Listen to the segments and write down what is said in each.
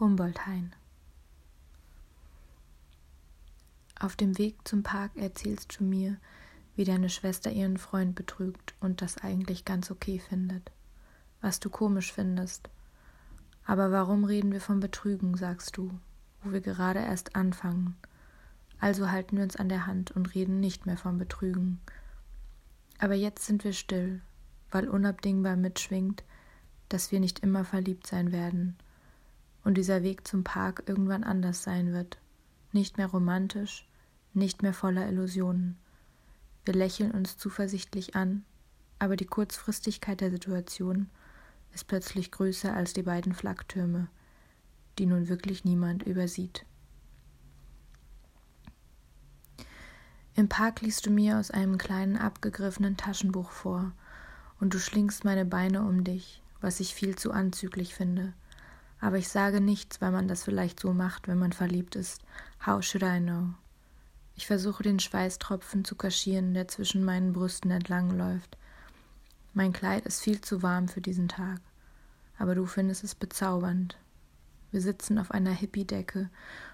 Humboldt-Hain. Auf dem Weg zum Park erzählst du mir, wie deine Schwester ihren Freund betrügt und das eigentlich ganz okay findet. Was du komisch findest. Aber warum reden wir vom Betrügen, sagst du, wo wir gerade erst anfangen. Also halten wir uns an der Hand und reden nicht mehr vom Betrügen. Aber jetzt sind wir still, weil unabdingbar mitschwingt, dass wir nicht immer verliebt sein werden und dieser Weg zum Park irgendwann anders sein wird, nicht mehr romantisch, nicht mehr voller Illusionen. Wir lächeln uns zuversichtlich an, aber die Kurzfristigkeit der Situation ist plötzlich größer als die beiden Flaktürme, die nun wirklich niemand übersieht. Im Park liest du mir aus einem kleinen abgegriffenen Taschenbuch vor, und du schlingst meine Beine um dich, was ich viel zu anzüglich finde. Aber ich sage nichts, weil man das vielleicht so macht, wenn man verliebt ist. How should I know? Ich versuche den Schweißtropfen zu kaschieren, der zwischen meinen Brüsten entlangläuft. Mein Kleid ist viel zu warm für diesen Tag, aber du findest es bezaubernd. Wir sitzen auf einer Hippie-Decke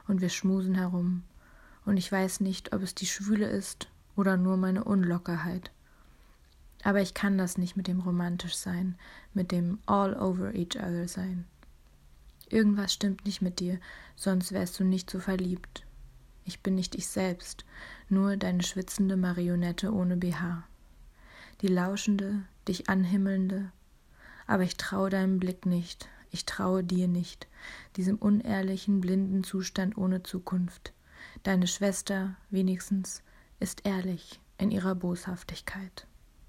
und wir schmusen herum, und ich weiß nicht, ob es die Schwüle ist oder nur meine Unlockerheit. Aber ich kann das nicht mit dem romantisch sein, mit dem all over each other sein. Irgendwas stimmt nicht mit dir, sonst wärst du nicht so verliebt. Ich bin nicht ich selbst, nur deine schwitzende Marionette ohne BH. Die lauschende, dich anhimmelnde. Aber ich traue deinem Blick nicht, ich traue dir nicht, diesem unehrlichen, blinden Zustand ohne Zukunft. Deine Schwester, wenigstens, ist ehrlich in ihrer Boshaftigkeit.